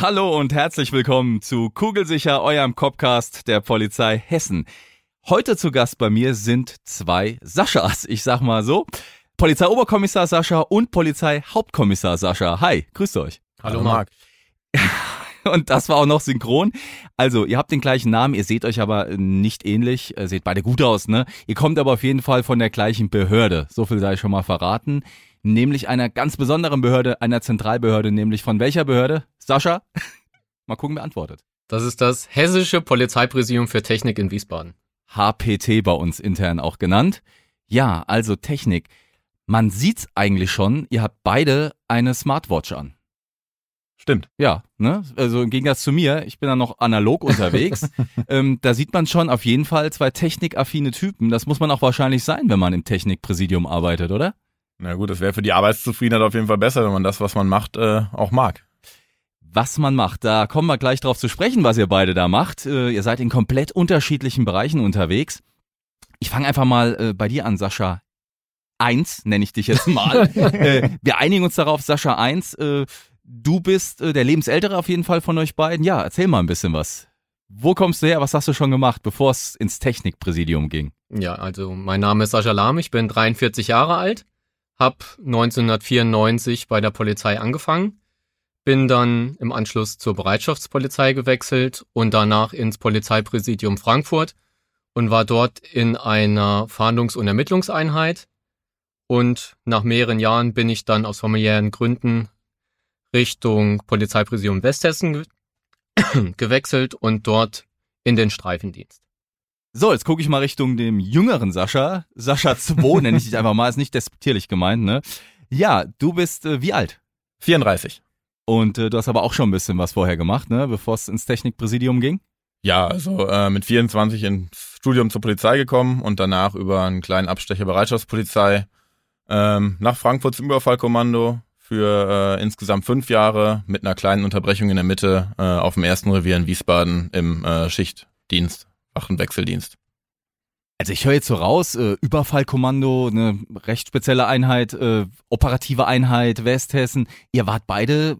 Hallo und herzlich willkommen zu Kugelsicher, eurem Copcast der Polizei Hessen. Heute zu Gast bei mir sind zwei Saschas, ich sag mal so. Polizeioberkommissar Sascha und Polizeihauptkommissar Sascha. Hi, grüßt euch. Hallo Marc. Und das war auch noch synchron. Also, ihr habt den gleichen Namen, ihr seht euch aber nicht ähnlich, äh, seht beide gut aus, ne? Ihr kommt aber auf jeden Fall von der gleichen Behörde. So viel sei schon mal verraten. Nämlich einer ganz besonderen Behörde, einer Zentralbehörde, nämlich von welcher Behörde? Sascha? mal gucken, wer antwortet. Das ist das Hessische Polizeipräsidium für Technik in Wiesbaden. HPT bei uns intern auch genannt. Ja, also Technik. Man sieht's eigentlich schon, ihr habt beide eine Smartwatch an. Stimmt. Ja, ne? Also im Gegensatz zu mir, ich bin da noch analog unterwegs. ähm, da sieht man schon auf jeden Fall zwei technikaffine Typen. Das muss man auch wahrscheinlich sein, wenn man im Technikpräsidium arbeitet, oder? Na gut, das wäre für die Arbeitszufriedenheit auf jeden Fall besser, wenn man das, was man macht, äh, auch mag. Was man macht, da kommen wir gleich drauf zu sprechen, was ihr beide da macht. Äh, ihr seid in komplett unterschiedlichen Bereichen unterwegs. Ich fange einfach mal äh, bei dir an, Sascha. Eins nenne ich dich jetzt mal. äh, wir einigen uns darauf, Sascha eins. Äh, Du bist äh, der Lebensältere auf jeden Fall von euch beiden. Ja, erzähl mal ein bisschen was. Wo kommst du her? Was hast du schon gemacht, bevor es ins Technikpräsidium ging? Ja, also mein Name ist Sascha Lahm, ich bin 43 Jahre alt, hab 1994 bei der Polizei angefangen, bin dann im Anschluss zur Bereitschaftspolizei gewechselt und danach ins Polizeipräsidium Frankfurt und war dort in einer Fahndungs- und Ermittlungseinheit. Und nach mehreren Jahren bin ich dann aus familiären Gründen Richtung Polizeipräsidium Westhessen ge gewechselt und dort in den Streifendienst. So, jetzt gucke ich mal Richtung dem jüngeren Sascha. Sascha 2 nenne ich dich einfach mal, ist nicht despektierlich gemeint, ne? Ja, du bist äh, wie alt? 34. Und äh, du hast aber auch schon ein bisschen was vorher gemacht, ne? Bevor es ins Technikpräsidium ging? Ja, also äh, mit 24 ins Studium zur Polizei gekommen und danach über einen kleinen Abstecher Bereitschaftspolizei ähm, nach Frankfurt zum Überfallkommando, für äh, insgesamt fünf Jahre mit einer kleinen Unterbrechung in der Mitte äh, auf dem ersten Revier in Wiesbaden im äh, Schichtdienst, Wachenwechseldienst. Also ich höre jetzt so raus, äh, Überfallkommando, eine recht spezielle Einheit, äh, operative Einheit Westhessen. Ihr wart beide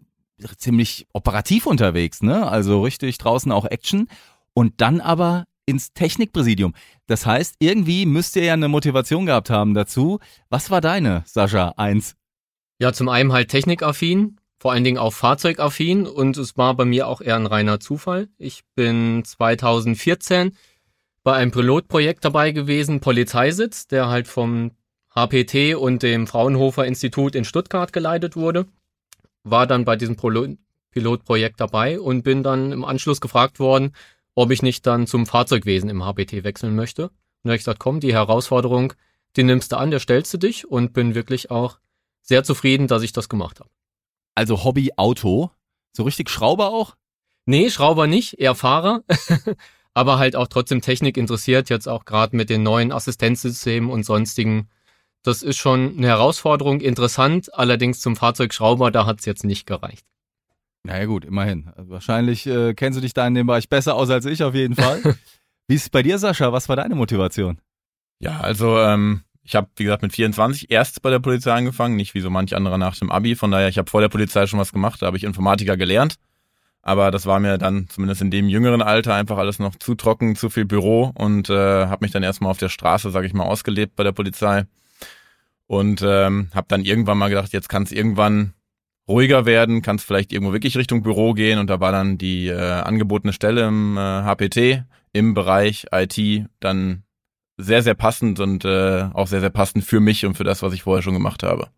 ziemlich operativ unterwegs, ne? Also richtig draußen auch Action. Und dann aber ins Technikpräsidium. Das heißt, irgendwie müsst ihr ja eine Motivation gehabt haben dazu. Was war deine, Sascha? Eins. Ja, zum einen halt technikaffin, vor allen Dingen auch fahrzeugaffin und es war bei mir auch eher ein reiner Zufall. Ich bin 2014 bei einem Pilotprojekt dabei gewesen, Polizeisitz, der halt vom HPT und dem Fraunhofer Institut in Stuttgart geleitet wurde. War dann bei diesem Pilotprojekt dabei und bin dann im Anschluss gefragt worden, ob ich nicht dann zum Fahrzeugwesen im HPT wechseln möchte. Und da habe ich gesagt, komm, die Herausforderung, die nimmst du an, der stellst du dich und bin wirklich auch sehr zufrieden, dass ich das gemacht habe. Also Hobby Auto, so richtig Schrauber auch? Nee, Schrauber nicht, eher Fahrer, aber halt auch trotzdem Technik interessiert, jetzt auch gerade mit den neuen Assistenzsystemen und sonstigen. Das ist schon eine Herausforderung, interessant, allerdings zum Fahrzeugschrauber, da hat's jetzt nicht gereicht. Naja gut, immerhin. Also wahrscheinlich äh, kennst du dich da in dem Bereich besser aus als ich auf jeden Fall. Wie ist es bei dir, Sascha? Was war deine Motivation? Ja, also ähm, ich habe, wie gesagt, mit 24 erst bei der Polizei angefangen, nicht wie so manch anderer nach dem Abi. Von daher, ich habe vor der Polizei schon was gemacht, da habe ich Informatiker gelernt. Aber das war mir dann zumindest in dem jüngeren Alter einfach alles noch zu trocken, zu viel Büro und äh, habe mich dann erstmal auf der Straße, sage ich mal, ausgelebt bei der Polizei. Und ähm, habe dann irgendwann mal gedacht, jetzt kann es irgendwann ruhiger werden, kann es vielleicht irgendwo wirklich Richtung Büro gehen. Und da war dann die äh, angebotene Stelle im äh, HPT im Bereich IT dann sehr, sehr passend und äh, auch sehr, sehr passend für mich und für das, was ich vorher schon gemacht habe.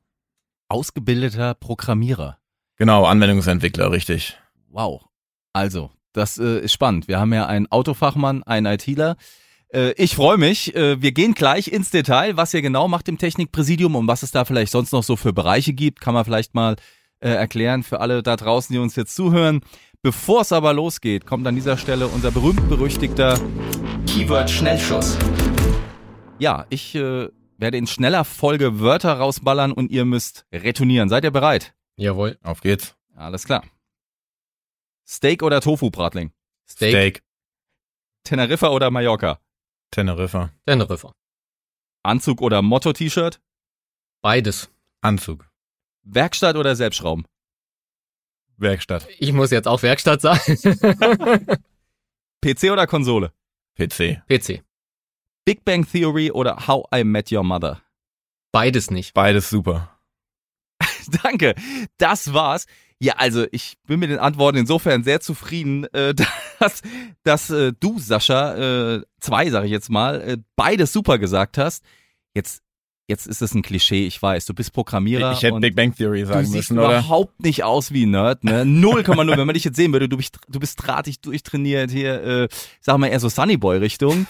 Ausgebildeter Programmierer. Genau, Anwendungsentwickler, richtig. Wow. Also, das äh, ist spannend. Wir haben ja einen Autofachmann, einen ITler. Äh, ich freue mich. Äh, wir gehen gleich ins Detail, was ihr genau macht im Technikpräsidium und was es da vielleicht sonst noch so für Bereiche gibt. Kann man vielleicht mal äh, erklären für alle da draußen, die uns jetzt zuhören. Bevor es aber losgeht, kommt an dieser Stelle unser berühmt-berüchtigter Keyword-Schnellschuss. Ja, ich äh, werde in schneller Folge Wörter rausballern und ihr müsst retournieren. Seid ihr bereit? Jawohl. Auf geht's. Alles klar. Steak oder Tofu-Bratling? Steak. Steak. Teneriffa oder Mallorca? Teneriffa. Teneriffa. Anzug oder Motto-T-Shirt? Beides. Anzug. Werkstatt oder Selbstschrauben? Werkstatt. Ich muss jetzt auch Werkstatt sagen. PC oder Konsole? PC. PC. Big Bang Theory oder How I Met Your Mother? Beides nicht. Beides super. Danke, das war's. Ja, also ich bin mit den Antworten insofern sehr zufrieden, äh, dass, dass äh, du, Sascha, äh, zwei sage ich jetzt mal, äh, beides super gesagt hast. Jetzt, jetzt ist es ein Klischee, ich weiß, du bist Programmierer. Ich hätte und Big Bang Theory Du sagen siehst müssen, oder? überhaupt nicht aus wie ein Nerd, ne? 0,0. Wenn man dich jetzt sehen würde, du bist, du bist drahtig durchtrainiert hier, äh, sag mal eher so Sunnyboy-Richtung.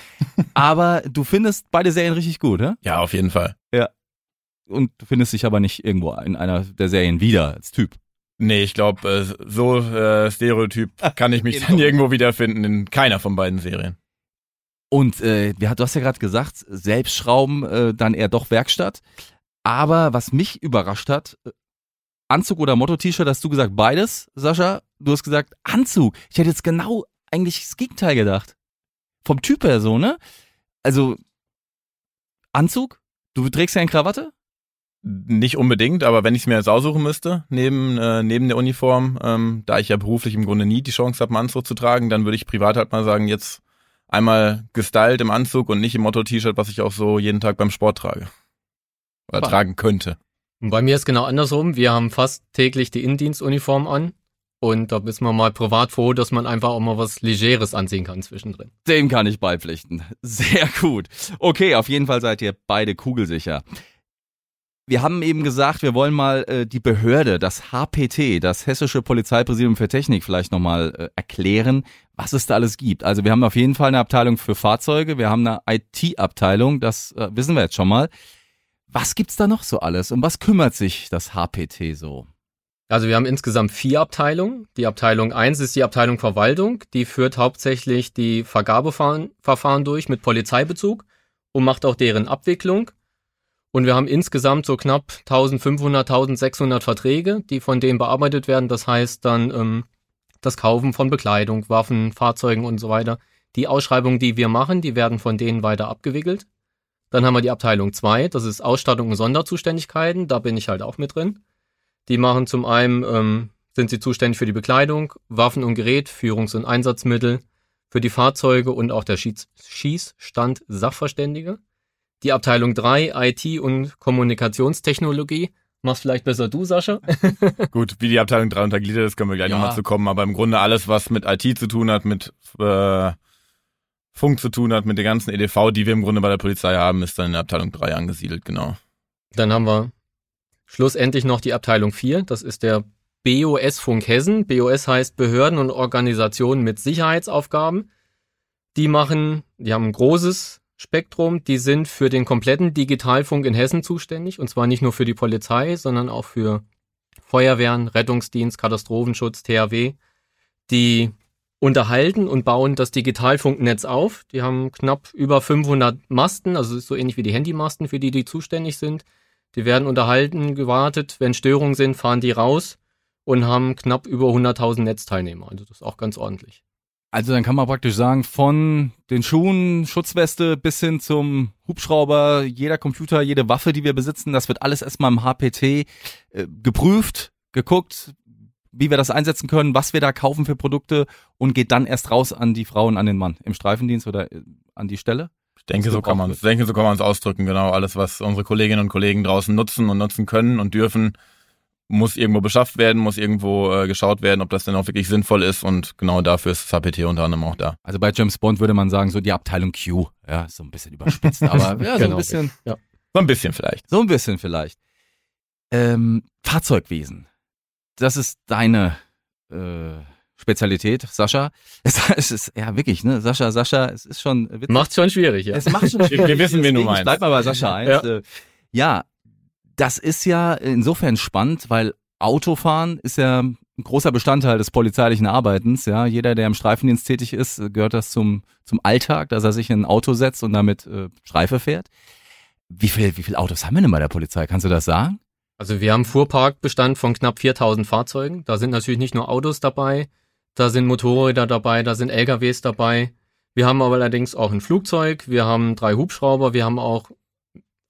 Aber du findest beide Serien richtig gut, ne? Ja, auf jeden Fall. Und du findest dich aber nicht irgendwo in einer der Serien wieder als Typ. Nee, ich glaube, äh, so äh, Stereotyp kann ich mich dann irgendwo wiederfinden in keiner von beiden Serien. Und äh, du hast ja gerade gesagt, Selbstschrauben, äh, dann eher doch Werkstatt. Aber was mich überrascht hat, äh, Anzug oder Motto-T-Shirt, hast du gesagt beides, Sascha? Du hast gesagt Anzug. Ich hätte jetzt genau eigentlich das Gegenteil gedacht. Vom Typ her so, ne? Also Anzug? Du trägst ja eine Krawatte? Nicht unbedingt, aber wenn ich es mir jetzt aussuchen müsste, neben, äh, neben der Uniform, ähm, da ich ja beruflich im Grunde nie die Chance habe, einen Anzug zu tragen, dann würde ich privat halt mal sagen, jetzt einmal gestylt im Anzug und nicht im Motto-T-Shirt, was ich auch so jeden Tag beim Sport trage. Oder Spannend. tragen könnte. Und bei mir ist genau andersrum. Wir haben fast täglich die Innendienstuniform an. Und da ist man mal privat froh, dass man einfach auch mal was Legeres anziehen kann zwischendrin. Dem kann ich beipflichten. Sehr gut. Okay, auf jeden Fall seid ihr beide kugelsicher. Wir haben eben gesagt, wir wollen mal äh, die Behörde, das HPT, das Hessische Polizeipräsidium für Technik, vielleicht nochmal äh, erklären, was es da alles gibt. Also wir haben auf jeden Fall eine Abteilung für Fahrzeuge, wir haben eine IT-Abteilung, das äh, wissen wir jetzt schon mal. Was gibt's da noch so alles? Um was kümmert sich das HPT so? Also wir haben insgesamt vier Abteilungen. Die Abteilung 1 ist die Abteilung Verwaltung. Die führt hauptsächlich die Vergabeverfahren Verfahren durch mit Polizeibezug und macht auch deren Abwicklung. Und wir haben insgesamt so knapp 1500, 1600 Verträge, die von denen bearbeitet werden. Das heißt dann ähm, das Kaufen von Bekleidung, Waffen, Fahrzeugen und so weiter. Die Ausschreibungen, die wir machen, die werden von denen weiter abgewickelt. Dann haben wir die Abteilung 2, das ist Ausstattung und Sonderzuständigkeiten. Da bin ich halt auch mit drin. Die machen zum einen, ähm, sind sie zuständig für die Bekleidung, Waffen und Gerät, Führungs- und Einsatzmittel, für die Fahrzeuge und auch der Schieß Schießstand Sachverständige. Die Abteilung 3, IT und Kommunikationstechnologie. Machst vielleicht besser du, Sascha? Gut, wie die Abteilung 3 untergliedert ist, können wir gleich Ja. nochmal zu kommen, aber im Grunde alles, was mit IT zu tun hat, mit äh, Funk zu tun hat, mit der ganzen EDV, die wir im Grunde bei der Polizei haben, ist dann in der Abteilung 3 angesiedelt, genau. Dann haben wir schlussendlich noch die Abteilung 4. Das ist der BOS Funk Hessen. BOS heißt Behörden und Organisationen mit Sicherheitsaufgaben. Die machen, die haben ein großes Spektrum. Die sind für den kompletten Digitalfunk in Hessen zuständig. Und zwar nicht nur für die Polizei, sondern auch für Feuerwehren, Rettungsdienst, Katastrophenschutz, THW. Die unterhalten und bauen das Digitalfunknetz auf. Die haben knapp über 500 Masten, also ist so ähnlich wie die Handymasten, für die die zuständig sind. Die werden unterhalten, gewartet. Wenn Störungen sind, fahren die raus und haben knapp über 100.000 Netzteilnehmer. Also das ist auch ganz ordentlich. Also dann kann man praktisch sagen, von den Schuhen, Schutzweste bis hin zum Hubschrauber, jeder Computer, jede Waffe, die wir besitzen, das wird alles erstmal im HPT äh, geprüft, geguckt, wie wir das einsetzen können, was wir da kaufen für Produkte und geht dann erst raus an die Frau und an den Mann im Streifendienst oder äh, an die Stelle. Ich denke, so kann man es, denke, so kann man es ausdrücken, genau. Alles, was unsere Kolleginnen und Kollegen draußen nutzen und nutzen können und dürfen, muss irgendwo beschafft werden, muss irgendwo äh, geschaut werden, ob das denn auch wirklich sinnvoll ist und genau dafür ist das HPT unter anderem auch da. Also bei James Bond würde man sagen, so die Abteilung Q. Ja, ist so ein bisschen überspitzt, aber ja, so ein Genau. bisschen. So ein bisschen vielleicht. So ein bisschen vielleicht. Ähm, Fahrzeugwesen. Das ist deine äh, Spezialität, Sascha. Es, es ist ja wirklich, ne, Sascha, Sascha, es ist schon witzig. Macht schon schwierig, ja. Es macht schon Wir- wir wissen, wen du meinst. Ich bleib mal bei Sascha eins. Ja. Ja. Das ist ja insofern spannend, weil Autofahren ist ja ein großer Bestandteil des polizeilichen Arbeitens. Ja, jeder, der im Streifendienst tätig ist, gehört das zum zum Alltag, dass er sich in ein Auto setzt und damit äh, Streife fährt. Wie viel, wie viel Autos haben wir denn bei der Polizei? Kannst du das sagen? Also wir haben Fuhrparkbestand von knapp 4000 Fahrzeugen. Da sind natürlich nicht nur Autos dabei, da sind Motorräder dabei, da sind LKWs dabei. Wir haben aber allerdings auch ein Flugzeug, wir haben drei Hubschrauber, wir haben auch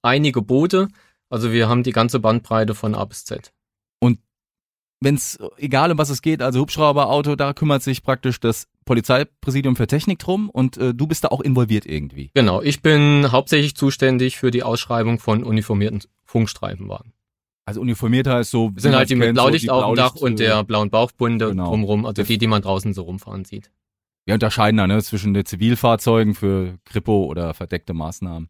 einige Boote. Also wir haben die ganze Bandbreite von A bis Z. Wenn es, egal um was es geht, also Hubschrauber, Auto, da kümmert sich praktisch das Polizeipräsidium für Technik drum und äh, du bist da auch involviert irgendwie. Genau, ich bin hauptsächlich zuständig für die Ausschreibung von uniformierten Funkstreifenwagen. Also uniformiert heißt so. Das sind halt die mit Blaulicht auf dem Dach und äh, der blauen Bauchbunde Genau. drumrum, also die, die man draußen so rumfahren sieht. Wir unterscheiden da ne, zwischen den Zivilfahrzeugen für Kripo oder verdeckte Maßnahmen.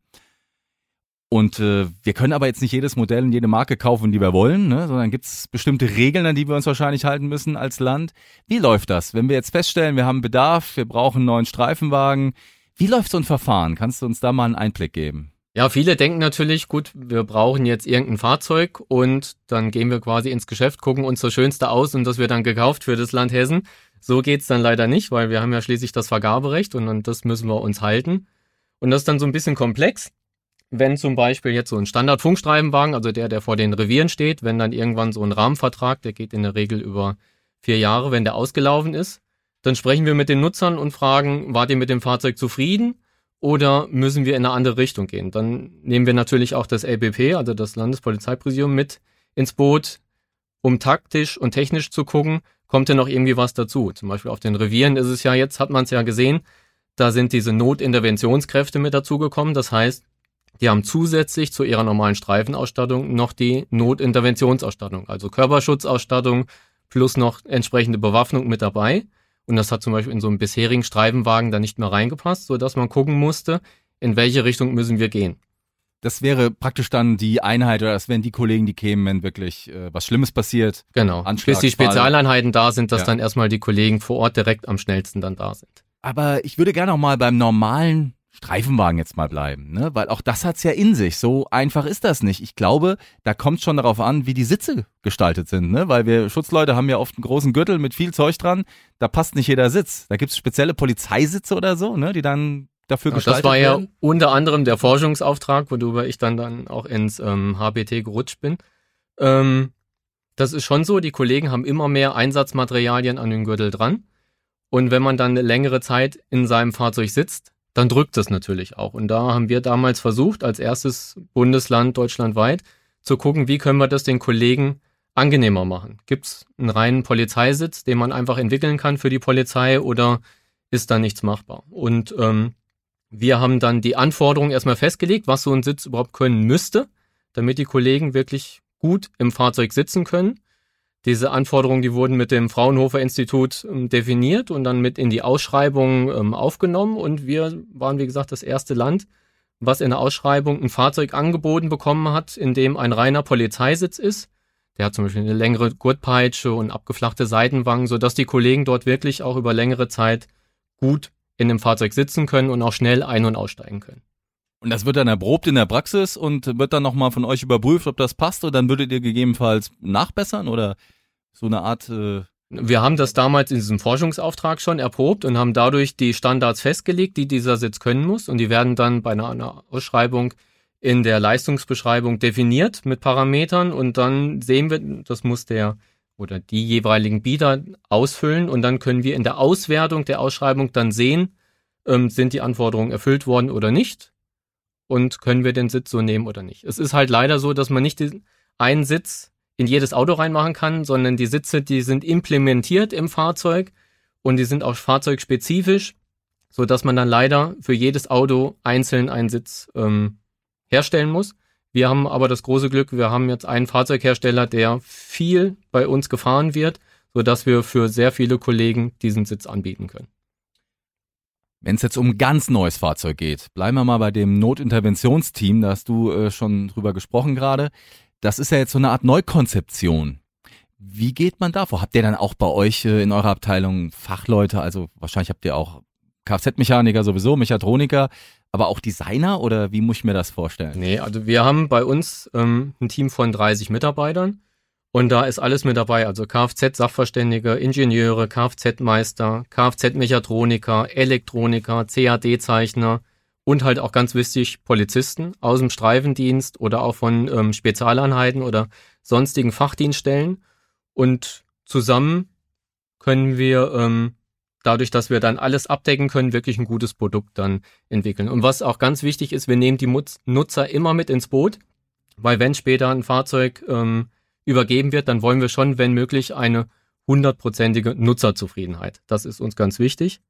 Und äh, wir können aber jetzt nicht jedes Modell und jede Marke kaufen, die wir wollen, ne, sondern gibt es bestimmte Regeln, an die wir uns wahrscheinlich halten müssen als Land. Wie läuft das? Wenn wir jetzt feststellen, wir haben Bedarf, wir brauchen einen neuen Streifenwagen, wie läuft so ein Verfahren? Kannst du uns da mal einen Einblick geben? Ja, viele denken natürlich, gut, wir brauchen jetzt irgendein Fahrzeug und dann gehen wir quasi ins Geschäft, gucken uns das Schönste aus und das wird dann gekauft für das Land Hessen. So geht's dann leider nicht, weil wir haben ja schließlich das Vergaberecht und an das müssen wir uns halten. Und das ist dann so ein bisschen komplex. Wenn zum Beispiel jetzt so ein Standard-Funkstreifenwagen, also der, der vor den Revieren steht, wenn dann irgendwann so ein Rahmenvertrag, der geht in der Regel über vier Jahre, wenn der ausgelaufen ist, dann sprechen wir mit den Nutzern und fragen, wart ihr mit dem Fahrzeug zufrieden? oder müssen wir in eine andere Richtung gehen? Dann nehmen wir natürlich auch das LBP, also das Landespolizeipräsidium, mit ins Boot, um taktisch und technisch zu gucken, kommt denn noch irgendwie was dazu? Zum Beispiel auf den Revieren ist es ja jetzt, hat man es ja gesehen, da sind diese Notinterventionskräfte mit dazugekommen. Das heißt, die haben zusätzlich zu ihrer normalen Streifenausstattung noch die Notinterventionsausstattung, also Körperschutzausstattung plus noch entsprechende Bewaffnung mit dabei. Und das hat zum Beispiel in so einem bisherigen Streifenwagen da nicht mehr reingepasst, so dass man gucken musste, in welche Richtung müssen wir gehen. Das wäre praktisch dann die Einheit oder das wären die Kollegen, die kämen, wenn wirklich äh, was Schlimmes passiert. Genau. Anschlag, Bis die. Spezialeinheiten da sind, dass Ja. dann erstmal die Kollegen vor Ort direkt am schnellsten dann da sind. Aber ich würde gerne auch mal beim normalen Streifenwagen jetzt mal bleiben, ne? Weil auch das hat's ja in sich. So einfach ist das nicht. Ich glaube, da kommt schon darauf an, wie die Sitze gestaltet sind, ne? Weil wir Schutzleute haben ja oft einen großen Gürtel mit viel Zeug dran. Da passt nicht jeder Sitz. Da gibt's spezielle Polizeisitze oder so, ne? Die dann dafür Und gestaltet das war ja werden. unter anderem der Forschungsauftrag, worüber ich dann dann auch ins ähm, HBT gerutscht bin. Ähm, das ist schon so, die Kollegen haben immer mehr Einsatzmaterialien an den Gürtel dran. Und wenn man dann eine längere Zeit in seinem Fahrzeug sitzt, dann drückt das natürlich auch. Und da haben wir damals versucht, als erstes Bundesland deutschlandweit, zu gucken, wie können wir das den Kollegen angenehmer machen. Gibt es einen reinen Polizeisitz, den man einfach entwickeln kann für die Polizei oder ist da nichts machbar? Und ähm, wir haben dann die Anforderungen erstmal festgelegt, was so ein Sitz überhaupt können müsste, damit die Kollegen wirklich gut im Fahrzeug sitzen können. Diese Anforderungen, die wurden mit dem Fraunhofer Institut ähm, definiert und dann mit in die Ausschreibung ähm, aufgenommen. Und wir waren, wie gesagt, das erste Land, was in der Ausschreibung ein Fahrzeug angeboten bekommen hat, in dem ein reiner Polizeisitz ist. Der hat zum Beispiel eine längere Gurtpeitsche und abgeflachte Seitenwangen, sodass die Kollegen dort wirklich auch über längere Zeit gut in dem Fahrzeug sitzen können und auch schnell ein- und aussteigen können. Und das wird dann erprobt in der Praxis und wird dann nochmal von euch überprüft, ob das passt und dann würdet ihr gegebenenfalls nachbessern oder so eine Art äh, Wir haben das damals in diesem Forschungsauftrag schon erprobt und haben dadurch die Standards festgelegt, die dieser Sitz können muss. Und die werden dann bei einer, Ausschreibung in der Leistungsbeschreibung definiert mit Parametern. Und dann sehen wir, das muss der oder die jeweiligen Bieter ausfüllen. Und dann können wir in der Auswertung der Ausschreibung dann sehen, ähm, sind die Anforderungen erfüllt worden oder nicht. Und können wir den Sitz so nehmen oder nicht. Es ist halt leider so, dass man nicht den, einen Sitz in jedes Auto reinmachen kann, sondern die Sitze, die sind implementiert im Fahrzeug und die sind auch fahrzeugspezifisch, so dass man dann leider für jedes Auto einzeln einen Sitz ähm, herstellen muss. Wir haben aber das große Glück, wir haben jetzt einen Fahrzeughersteller, der viel bei uns gefahren wird, so dass wir für sehr viele Kollegen diesen Sitz anbieten können. Wenn es jetzt um ganz neues Fahrzeug geht, bleiben wir mal bei dem Notinterventionsteam, da hast du äh, schon drüber gesprochen gerade. Das ist ja jetzt so eine Art Neukonzeption. Wie geht man da vor? Habt ihr dann auch bei euch äh, in eurer Abteilung Fachleute, also wahrscheinlich habt ihr auch Kfz-Mechaniker sowieso, Mechatroniker, aber auch Designer oder wie muss ich mir das vorstellen? Nee, also wir haben bei uns ähm, ein Team von 30 Mitarbeitern und da ist alles mit dabei, also Kfz-Sachverständige, Ingenieure, Kfz-Meister, Kfz-Mechatroniker, Elektroniker, CAD-Zeichner und halt auch ganz wichtig Polizisten aus dem Streifendienst oder auch von ähm, Spezialeinheiten oder sonstigen Fachdienststellen. Und zusammen können wir ähm, dadurch, dass wir dann alles abdecken können, wirklich ein gutes Produkt dann entwickeln. Und was auch ganz wichtig ist, wir nehmen die Nutzer immer mit ins Boot, weil wenn später ein Fahrzeug ähm, übergeben wird, dann wollen wir schon, wenn möglich, eine hundertprozentige Nutzerzufriedenheit. Das ist uns ganz wichtig.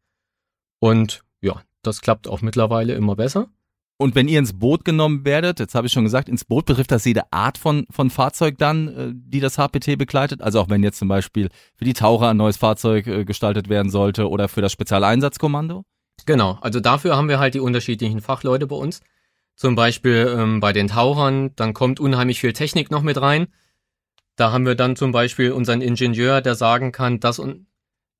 Und ja, das klappt auch mittlerweile immer besser. Und wenn ihr ins Boot genommen werdet, jetzt habe ich schon gesagt, ins Boot betrifft das jede Art von, von Fahrzeug dann, äh, die das HPT begleitet? Also auch wenn jetzt zum Beispiel für die Taucher ein neues Fahrzeug äh, gestaltet werden sollte oder für das Spezialeinsatzkommando? Genau, also dafür haben wir halt die unterschiedlichen Fachleute bei uns. Zum Beispiel ähm, bei den Tauchern, dann kommt unheimlich viel Technik noch mit rein. Da haben wir dann zum Beispiel unseren Ingenieur, der sagen kann, das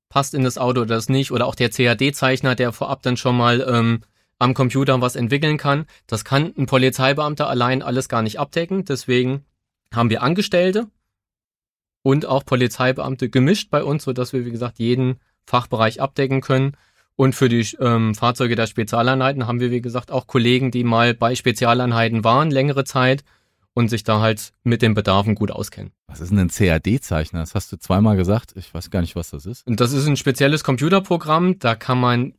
passt in das Auto oder das nicht. Oder auch der CAD-Zeichner, der vorab dann schon mal ähm, am Computer was entwickeln kann. Das kann ein Polizeibeamter allein alles gar nicht abdecken. Deswegen haben wir Angestellte und auch Polizeibeamte gemischt bei uns, sodass wir, wie gesagt, jeden Fachbereich abdecken können. Und für die ähm, Fahrzeuge der Spezialeinheiten haben wir, wie gesagt, auch Kollegen, die mal bei Spezialeinheiten waren, längere Zeit und sich da halt mit den Bedarfen gut auskennen. Was ist denn ein CAD-Zeichner? Das hast du zweimal gesagt. Ich weiß gar nicht, was das ist. Und das ist ein spezielles Computerprogramm. Da kann man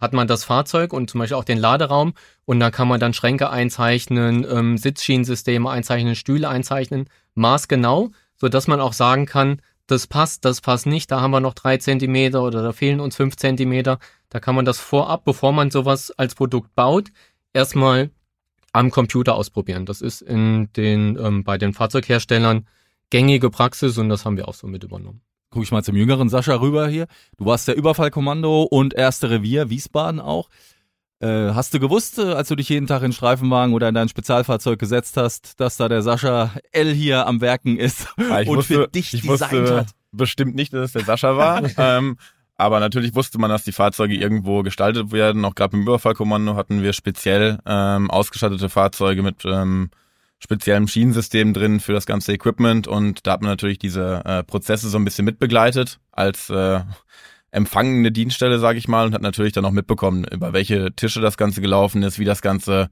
hat man das Fahrzeug und zum Beispiel auch den Laderaum und da kann man dann Schränke einzeichnen, ähm, Sitzschienensysteme einzeichnen, Stühle einzeichnen, maßgenau, so dass man auch sagen kann, das passt, das passt nicht, da haben wir noch drei Zentimeter oder da fehlen uns fünf Zentimeter. Da kann man das vorab, bevor man sowas als Produkt baut, erstmal am Computer ausprobieren. Das ist in den, ähm, bei den Fahrzeugherstellern gängige Praxis und das haben wir auch so mit übernommen gucke ich mal zum jüngeren Sascha rüber hier. Du warst der Überfallkommando und erste Revier, Wiesbaden auch. Äh, hast du gewusst, äh, als du dich jeden Tag in Streifenwagen oder in dein Spezialfahrzeug gesetzt hast, dass da der Sascha L hier am Werken ist ja, und wusste, für dich ich designt hat? Bestimmt nicht, dass es der Sascha war. ähm, aber natürlich wusste man, dass die Fahrzeuge irgendwo gestaltet werden. Auch gerade im Überfallkommando hatten wir speziell ähm, ausgestattete Fahrzeuge mit ähm, speziellem Schienensystem drin für das ganze Equipment und da hat man natürlich diese äh, Prozesse so ein bisschen mitbegleitet als äh, empfangende Dienststelle, sage ich mal, und hat natürlich dann auch mitbekommen, über welche Tische das Ganze gelaufen ist, wie das Ganze,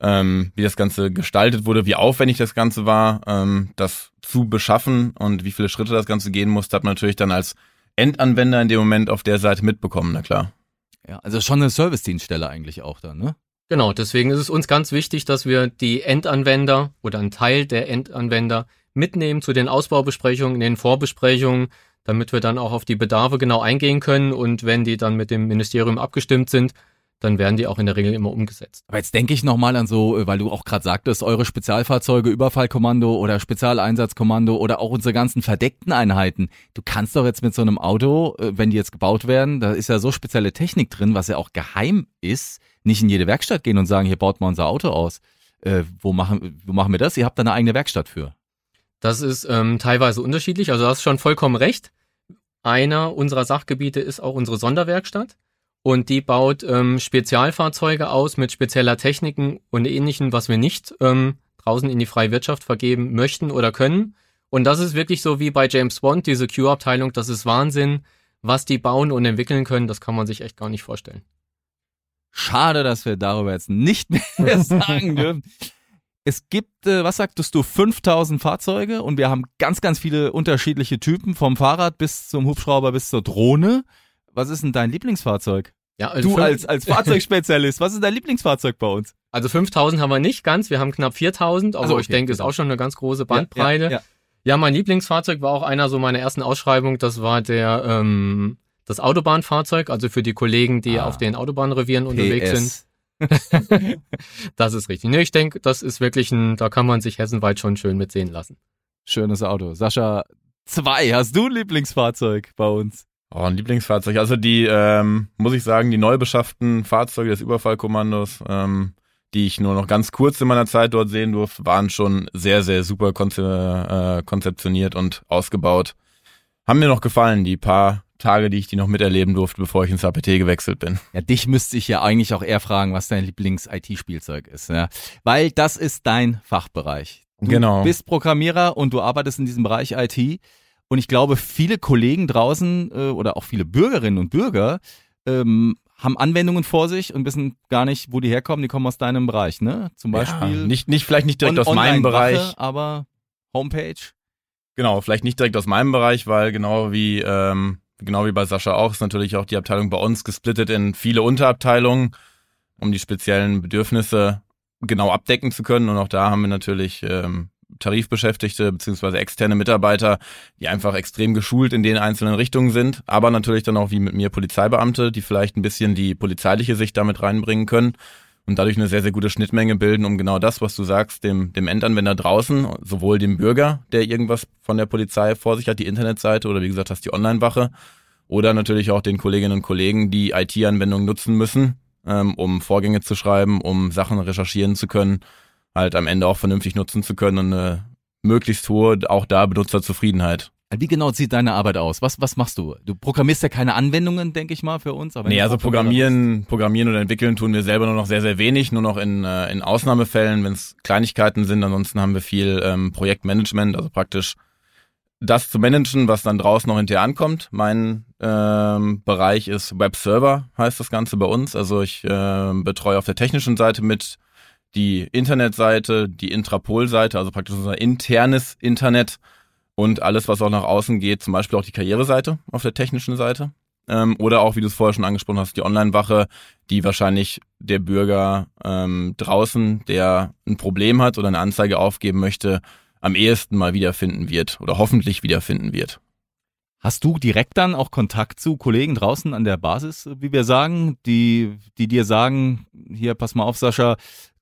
ähm, wie das Ganze gestaltet wurde, wie aufwendig das Ganze war, ähm, das zu beschaffen und wie viele Schritte das Ganze gehen musste, hat man natürlich dann als Endanwender in dem Moment auf der Seite mitbekommen, na klar. Ja, also schon eine Service-Dienststelle eigentlich auch dann, ne? Genau, deswegen ist es uns ganz wichtig, dass wir die Endanwender oder einen Teil der Endanwender mitnehmen zu den Ausbaubesprechungen, in den Vorbesprechungen, damit wir dann auch auf die Bedarfe genau eingehen können und wenn die dann mit dem Ministerium abgestimmt sind, dann werden die auch in der Regel immer umgesetzt. Aber jetzt denke ich nochmal an so, äh, weil du auch gerade sagtest, eure Spezialfahrzeuge, Überfallkommando oder Spezialeinsatzkommando oder auch unsere ganzen verdeckten Einheiten. Du kannst doch jetzt mit so einem Auto, äh, wenn die jetzt gebaut werden, da ist ja so spezielle Technik drin, was ja auch geheim ist, nicht in jede Werkstatt gehen und sagen, hier baut mal unser Auto aus. Äh, wo, machen, wo machen wir das? Ihr habt da eine eigene Werkstatt für. Das ist ähm, teilweise unterschiedlich. Also du hast schon vollkommen recht. Einer unserer Sachgebiete ist auch unsere Sonderwerkstatt. Und die baut ähm, Spezialfahrzeuge aus mit spezieller Techniken und ähnlichem, was wir nicht ähm, draußen in die freie Wirtschaft vergeben möchten oder können. Und das ist wirklich so wie bei James Bond, diese Q-Abteilung, das ist Wahnsinn, was die bauen und entwickeln können, das kann man sich echt gar nicht vorstellen. Schade, dass wir darüber jetzt nicht mehr sagen dürfen. Es gibt, äh, was sagtest du, 5000 Fahrzeuge und wir haben ganz, ganz viele unterschiedliche Typen, vom Fahrrad bis zum Hubschrauber bis zur Drohne. Was ist denn dein Lieblingsfahrzeug? Ja, also du als, als Fahrzeugspezialist, was ist dein Lieblingsfahrzeug bei uns? Also 5000 haben wir nicht ganz, wir haben knapp 4000, aber also okay, ich denke, genau. ist auch schon eine ganz große Bandbreite. Ja, ja, ja. ja, mein Lieblingsfahrzeug war auch einer so meiner ersten Ausschreibung, das war der ähm, das Autobahnfahrzeug, also für die Kollegen, die ah, auf den Autobahnrevieren PS. unterwegs sind. das ist richtig. Nee, ich denke, das ist wirklich ein, da kann man sich hessenweit schon schön mitsehen lassen. Schönes Auto. Sascha, zwei, hast du ein Lieblingsfahrzeug bei uns? Oh, ein Lieblingsfahrzeug. Also die, ähm, muss ich sagen, die neu beschafften Fahrzeuge des Überfallkommandos, ähm, die ich nur noch ganz kurz in meiner Zeit dort sehen durfte, waren schon sehr, sehr super konze äh, konzeptioniert und ausgebaut. Haben mir noch gefallen, die paar Tage, die ich die noch miterleben durfte, bevor ich ins APT gewechselt bin. Ja, dich müsste ich ja eigentlich auch eher fragen, was dein Lieblings-IT-Spielzeug ist, ja. Weil das ist dein Fachbereich. Du Genau. bist Programmierer und du arbeitest in diesem Bereich IT. Und ich glaube, viele Kollegen draußen äh, oder auch viele Bürgerinnen und Bürger ähm, haben Anwendungen vor sich und wissen gar nicht, wo die herkommen. Die kommen aus deinem Bereich, ne? Zum Ja, Beispiel nicht, nicht, vielleicht nicht direkt on- aus meinem Bereich. aber Homepage. Genau, vielleicht nicht direkt aus meinem Bereich, weil genau wie, ähm, genau wie bei Sascha auch, ist natürlich auch die Abteilung bei uns gesplittet in viele Unterabteilungen, um die speziellen Bedürfnisse genau abdecken zu können. Und auch da haben wir natürlich ähm, Tarifbeschäftigte beziehungsweise externe Mitarbeiter, die einfach extrem geschult in den einzelnen Richtungen sind, aber natürlich dann auch wie mit mir Polizeibeamte, die vielleicht ein bisschen die polizeiliche Sicht damit reinbringen können und dadurch eine sehr, sehr gute Schnittmenge bilden, um genau das, was du sagst, dem, dem Endanwender draußen, sowohl dem Bürger, der irgendwas von der Polizei vor sich hat, die Internetseite oder wie gesagt hast, die Online-Wache, oder natürlich auch den Kolleginnen und Kollegen, die IT-Anwendungen nutzen müssen, ähm, um Vorgänge zu schreiben, um Sachen recherchieren zu können, halt am Ende auch vernünftig nutzen zu können und eine möglichst hohe, auch da Benutzerzufriedenheit. Wie genau sieht deine Arbeit aus? Was, was machst du? Du programmierst ja keine Anwendungen, denke ich mal, für uns. Aber Nee, also programmieren, programmieren oder entwickeln tun wir selber nur noch sehr, sehr wenig, nur noch in, äh, in Ausnahmefällen, wenn es Kleinigkeiten sind. Ansonsten haben wir viel ähm, Projektmanagement, also praktisch das zu managen, was dann draußen noch hinterher ankommt. Mein ähm, Bereich ist Webserver, heißt das Ganze bei uns. Also ich äh, betreue auf der technischen Seite mit die Internetseite, die Intrapol-Seite, also praktisch unser internes Internet und alles, was auch nach außen geht, zum Beispiel auch die Karriereseite auf der technischen Seite. Ähm, oder auch, wie du es vorher schon angesprochen hast, die Online-Wache, die wahrscheinlich der Bürger ähm, draußen, der ein Problem hat oder eine Anzeige aufgeben möchte, am ehesten mal wiederfinden wird oder hoffentlich wiederfinden wird. Hast du direkt dann auch Kontakt zu Kollegen draußen an der Basis, wie wir sagen, die, die dir sagen, hier, pass mal auf, Sascha,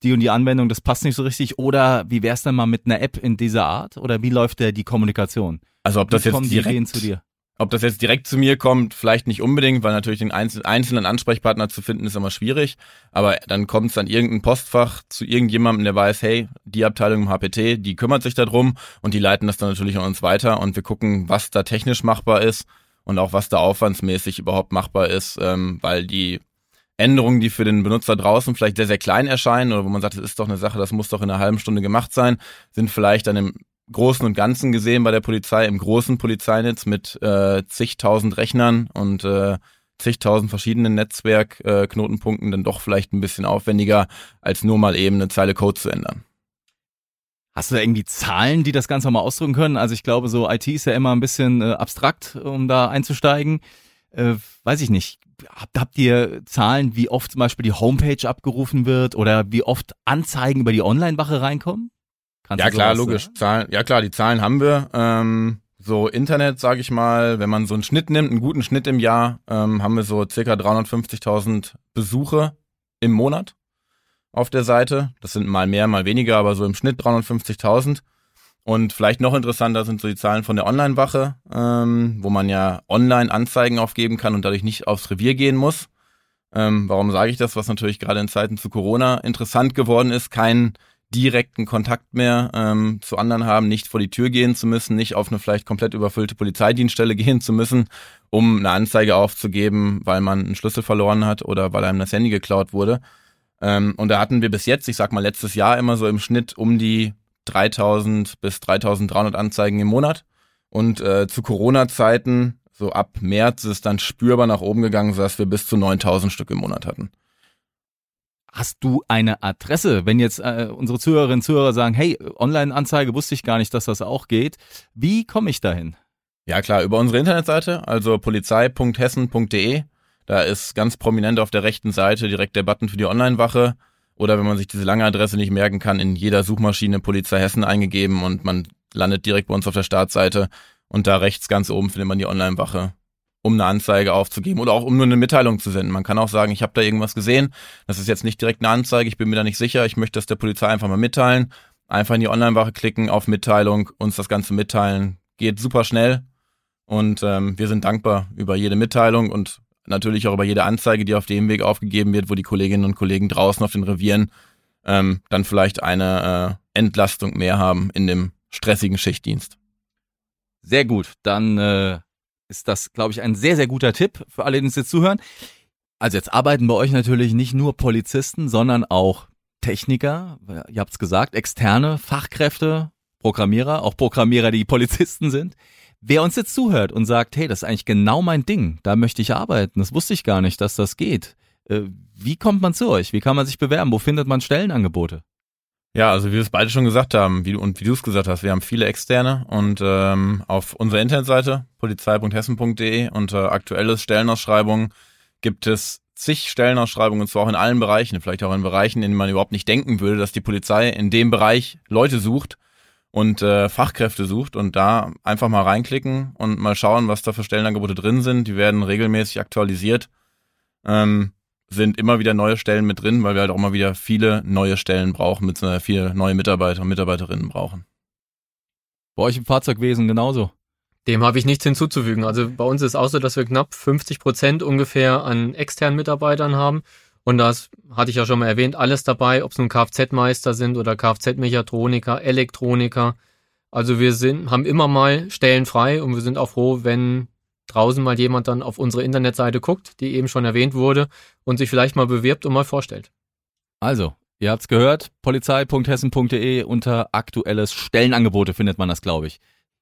die und die Anwendung, das passt nicht so richtig? Oder wie wär's denn mal mit einer App in dieser Art? Oder wie läuft der die Kommunikation? Also ob das wie jetzt kommen die Ideen direkt zu dir? Ob das jetzt direkt zu mir kommt, vielleicht nicht unbedingt, weil natürlich den einzel- einzelnen Ansprechpartner zu finden ist immer schwierig. Aber dann kommt es an irgendein Postfach zu irgendjemandem, der weiß, hey, die Abteilung im HPT, die kümmert sich darum und die leiten das dann natürlich an uns weiter und wir gucken, was da technisch machbar ist und auch was da aufwandsmäßig überhaupt machbar ist, ähm, weil die Änderungen, die für den Benutzer draußen vielleicht sehr, sehr klein erscheinen oder wo man sagt, das ist doch eine Sache, das muss doch in einer halben Stunde gemacht sein, sind vielleicht dann im Großen und Ganzen gesehen bei der Polizei, im großen Polizeinetz mit äh, zigtausend Rechnern und äh, zigtausend verschiedenen Netzwerkknotenpunkten äh, dann doch vielleicht ein bisschen aufwendiger, als nur mal eben eine Zeile Code zu ändern. Hast du da irgendwie Zahlen, die das Ganze mal ausdrücken können? Also ich glaube, so IT ist ja immer ein bisschen äh, abstrakt, um da einzusteigen. Äh, weiß ich nicht. Habt, habt ihr Zahlen, wie oft zum Beispiel die Homepage abgerufen wird oder wie oft Anzeigen über die Online-Wache reinkommen? Kannst Ja klar, logisch. äh, Zahlen, ja klar, die Zahlen haben wir. Ähm, so Internet, sage ich mal, wenn man so einen Schnitt nimmt, einen guten Schnitt im Jahr, ähm, haben wir so circa 350.000 Besuche im Monat auf der Seite. Das sind mal mehr, mal weniger, aber so im Schnitt 350.000. Und vielleicht noch interessanter sind so die Zahlen von der Online-Wache, ähm, wo man ja online Anzeigen aufgeben kann und dadurch nicht aufs Revier gehen muss. Ähm, warum sage ich das? Was natürlich gerade in Zeiten zu Corona interessant geworden ist, keinen direkten Kontakt mehr ähm, zu anderen haben, nicht vor die Tür gehen zu müssen, nicht auf eine vielleicht komplett überfüllte Polizeidienststelle gehen zu müssen, um eine Anzeige aufzugeben, weil man einen Schlüssel verloren hat oder weil einem das Handy geklaut wurde. Ähm, und da hatten wir bis jetzt, ich sag mal letztes Jahr immer so im Schnitt um die 3000 bis 3300 Anzeigen im Monat. Und äh, zu Corona-Zeiten, so ab März, ist es dann spürbar nach oben gegangen, sodass wir bis zu 9000 Stück im Monat hatten. Hast du eine Adresse? Wenn jetzt äh, unsere Zuhörerinnen und Zuhörer sagen, hey, Online-Anzeige wusste ich gar nicht, dass das auch geht. Wie komme ich dahin? Ja klar, über unsere Internetseite, also polizei.hessen.de. Da ist ganz prominent auf der rechten Seite direkt der Button für die Online-Wache. Oder wenn man sich diese lange Adresse nicht merken kann, in jeder Suchmaschine Polizei Hessen eingegeben und man landet direkt bei uns auf der Startseite. Und da rechts ganz oben findet man die Online-Wache, um eine Anzeige aufzugeben oder auch um nur eine Mitteilung zu senden. Man kann auch sagen, ich habe da irgendwas gesehen. Das ist jetzt nicht direkt eine Anzeige, ich bin mir da nicht sicher. Ich möchte das der Polizei einfach mal mitteilen. Einfach in die Online-Wache klicken, auf Mitteilung, uns das Ganze mitteilen. Geht super schnell. Und ähm, wir sind dankbar über jede Mitteilung und natürlich auch über jede Anzeige, die auf dem Weg aufgegeben wird, wo die Kolleginnen und Kollegen draußen auf den Revieren ähm, dann vielleicht eine äh, Entlastung mehr haben in dem stressigen Schichtdienst. Sehr gut. Dann äh, ist das, glaube ich, ein sehr, sehr guter Tipp für alle, die uns jetzt zuhören. Also jetzt arbeiten bei euch natürlich nicht nur Polizisten, sondern auch Techniker, ihr habt es gesagt, externe Fachkräfte, Programmierer, auch Programmierer, die Polizisten sind. Wer uns jetzt zuhört und sagt, hey, das ist eigentlich genau mein Ding, da möchte ich arbeiten, das wusste ich gar nicht, dass das geht. Äh, wie kommt man zu euch? Wie kann man sich bewerben? Wo findet man Stellenangebote? Ja, also wie wir es beide schon gesagt haben, wie und wie du es gesagt hast, wir haben viele externe und ähm, auf unserer Internetseite polizei.hessen.de unter aktuelles Stellenausschreibungen gibt es zig Stellenausschreibungen, und zwar auch in allen Bereichen, vielleicht auch in Bereichen, in denen man überhaupt nicht denken würde, dass die Polizei in dem Bereich Leute sucht und äh, Fachkräfte sucht und da einfach mal reinklicken und mal schauen, was da für Stellenangebote drin sind. Die werden regelmäßig aktualisiert. Ähm, sind immer wieder neue Stellen mit drin, weil wir halt auch immer wieder viele neue Stellen brauchen, mit äh, viele neue Mitarbeiter und Mitarbeiterinnen brauchen. Bei euch im Fahrzeugwesen genauso. Dem habe ich nichts hinzuzufügen. Also bei uns ist auch so, dass wir knapp 50 Prozent ungefähr an externen Mitarbeitern haben. Und das hatte ich ja schon mal erwähnt, alles dabei, ob es nun Kfz-Meister sind oder Kfz-Mechatroniker, Elektroniker. Also wir sind, haben immer mal Stellen frei und wir sind auch froh, wenn draußen mal jemand dann auf unsere Internetseite guckt, die eben schon erwähnt wurde, und sich vielleicht mal bewirbt und mal vorstellt. Also, ihr habt's gehört, polizei.hessen.de unter aktuelles Stellenangebote findet man das, glaube ich.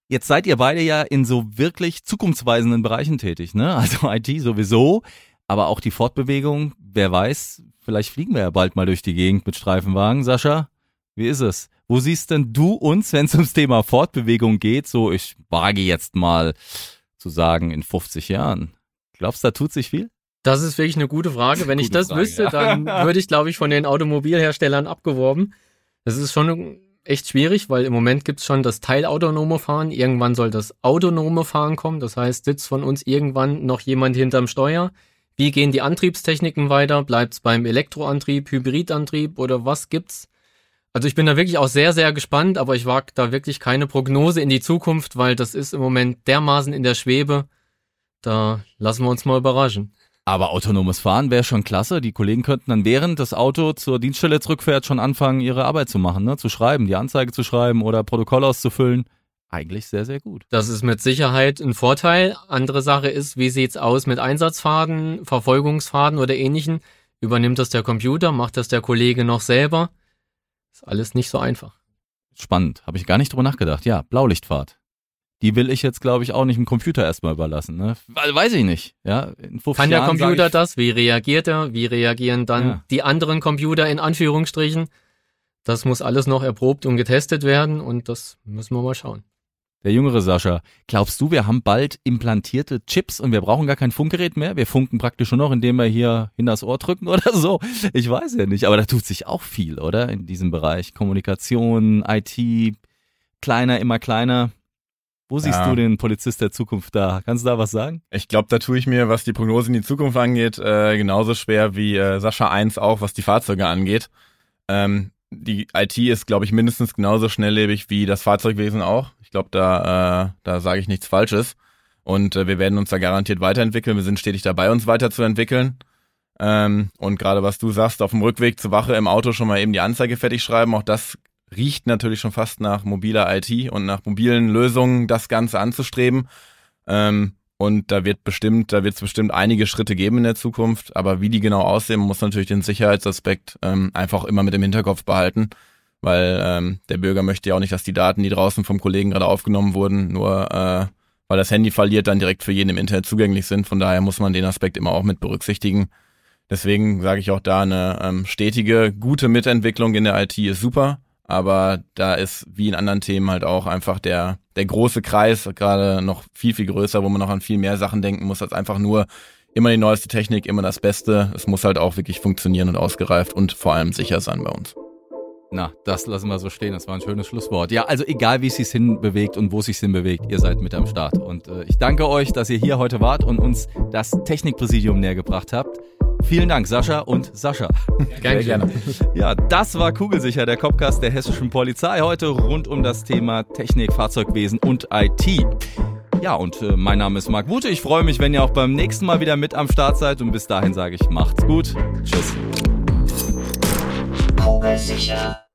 Jetzt seid ihr beide ja in so wirklich zukunftsweisenden Bereichen tätig, ne? Also IT sowieso, aber auch die Fortbewegung, wer weiß, vielleicht fliegen wir ja bald mal durch die Gegend mit Streifenwagen. Sascha, wie ist es? Wo siehst denn du uns, wenn es ums Thema Fortbewegung geht? So, ich wage jetzt mal zu sagen, in 50 Jahren. Glaubst du, da tut sich viel? Das ist wirklich eine gute Frage. Wenn gute ich das Frage, wüsste, ja. dann würde ich, glaube ich, von den Automobilherstellern abgeworben. Das ist schon echt schwierig, weil im Moment gibt es schon das teilautonome Fahren. Irgendwann soll das autonome Fahren kommen. Das heißt, sitzt von uns irgendwann noch jemand hinterm Steuer. Wie gehen die Antriebstechniken weiter? Bleibt es beim Elektroantrieb, Hybridantrieb oder was gibt's? Also ich bin da wirklich auch sehr, sehr gespannt, aber ich wage da wirklich keine Prognose in die Zukunft, weil das ist im Moment dermaßen in der Schwebe. Da lassen wir uns mal überraschen. Aber autonomes Fahren wäre schon klasse. Die Kollegen könnten dann während das Auto zur Dienststelle zurückfährt schon anfangen, ihre Arbeit zu machen, ne? zu schreiben, die Anzeige zu schreiben oder Protokoll auszufüllen. Eigentlich sehr, sehr gut. Das ist mit Sicherheit ein Vorteil. Andere Sache ist, wie sieht's aus mit Einsatzfaden, Verfolgungsfaden oder ähnlichen? Übernimmt das der Computer? Macht das der Kollege noch selber? Ist alles nicht so einfach. Spannend, habe ich gar nicht drüber nachgedacht. Ja, Blaulichtfahrt. Die will ich jetzt, glaube ich, auch nicht dem Computer erstmal überlassen. Ne? Weiß ich nicht. Ja, Kann der Jahren Computer das? Wie reagiert er? Wie reagieren dann ja. die anderen Computer in Anführungsstrichen? Das muss alles noch erprobt und getestet werden und das müssen wir mal schauen der jüngere Sascha, glaubst du, wir haben bald implantierte Chips und wir brauchen gar kein Funkgerät mehr? Wir funken praktisch nur noch, indem wir hier hin das Ohr drücken oder so? Ich weiß ja nicht, aber da tut sich auch viel, oder? In diesem Bereich. Kommunikation, IT, kleiner, immer kleiner. Wo siehst ja. du den Polizist der Zukunft da? Kannst du da was sagen? Ich glaube, da tue ich mir, was die Prognose in die Zukunft angeht, äh, genauso schwer wie äh, Sascha 1 auch, was die Fahrzeuge angeht. Ähm, die IT ist, glaube ich, mindestens genauso schnelllebig wie das Fahrzeugwesen auch. Ich glaube, da, äh, da sage ich nichts Falsches. Und äh, wir werden uns da garantiert weiterentwickeln. Wir sind stetig dabei, uns weiterzuentwickeln. Ähm, und gerade was du sagst, auf dem Rückweg zur Wache im Auto schon mal eben die Anzeige fertig schreiben, auch das riecht natürlich schon fast nach mobiler IT und nach mobilen Lösungen, das Ganze anzustreben. Ähm, und da wird bestimmt, da wird es bestimmt einige Schritte geben in der Zukunft, aber wie die genau aussehen, muss natürlich den Sicherheitsaspekt ähm, einfach immer mit im Hinterkopf behalten, weil ähm, der Bürger möchte ja auch nicht, dass die Daten, die draußen vom Kollegen gerade aufgenommen wurden, nur äh, weil das Handy verliert, dann direkt für jeden im Internet zugänglich sind. Von daher muss man den Aspekt immer auch mit berücksichtigen. Deswegen sage ich auch da, eine ähm, stetige, gute Mitentwicklung in der IT ist super. Aber da ist wie in anderen Themen halt auch einfach der, der große Kreis gerade noch viel, viel größer, wo man noch an viel mehr Sachen denken muss, als einfach nur immer die neueste Technik, immer das Beste. Es muss halt auch wirklich funktionieren und ausgereift und vor allem sicher sein bei uns. Na, das lassen wir so stehen. Das war ein schönes Schlusswort. Ja, also egal, wie es sich hinbewegt und wo es sich hinbewegt, ihr seid mit am Start. Und äh, ich danke euch, dass ihr hier heute wart und uns das Technikpräsidium näher gebracht habt. Vielen Dank, Sascha und Sascha. Gerne, gerne. Ja, das war Kugelsicher, der Copcast der hessischen Polizei. Heute rund um das Thema Technik, Fahrzeugwesen und IT. Ja, und äh, mein Name ist Marc Wute. Ich freue mich, wenn ihr auch beim nächsten Mal wieder mit am Start seid. Und bis dahin sage ich, macht's gut. Tschüss. Kugelsicher.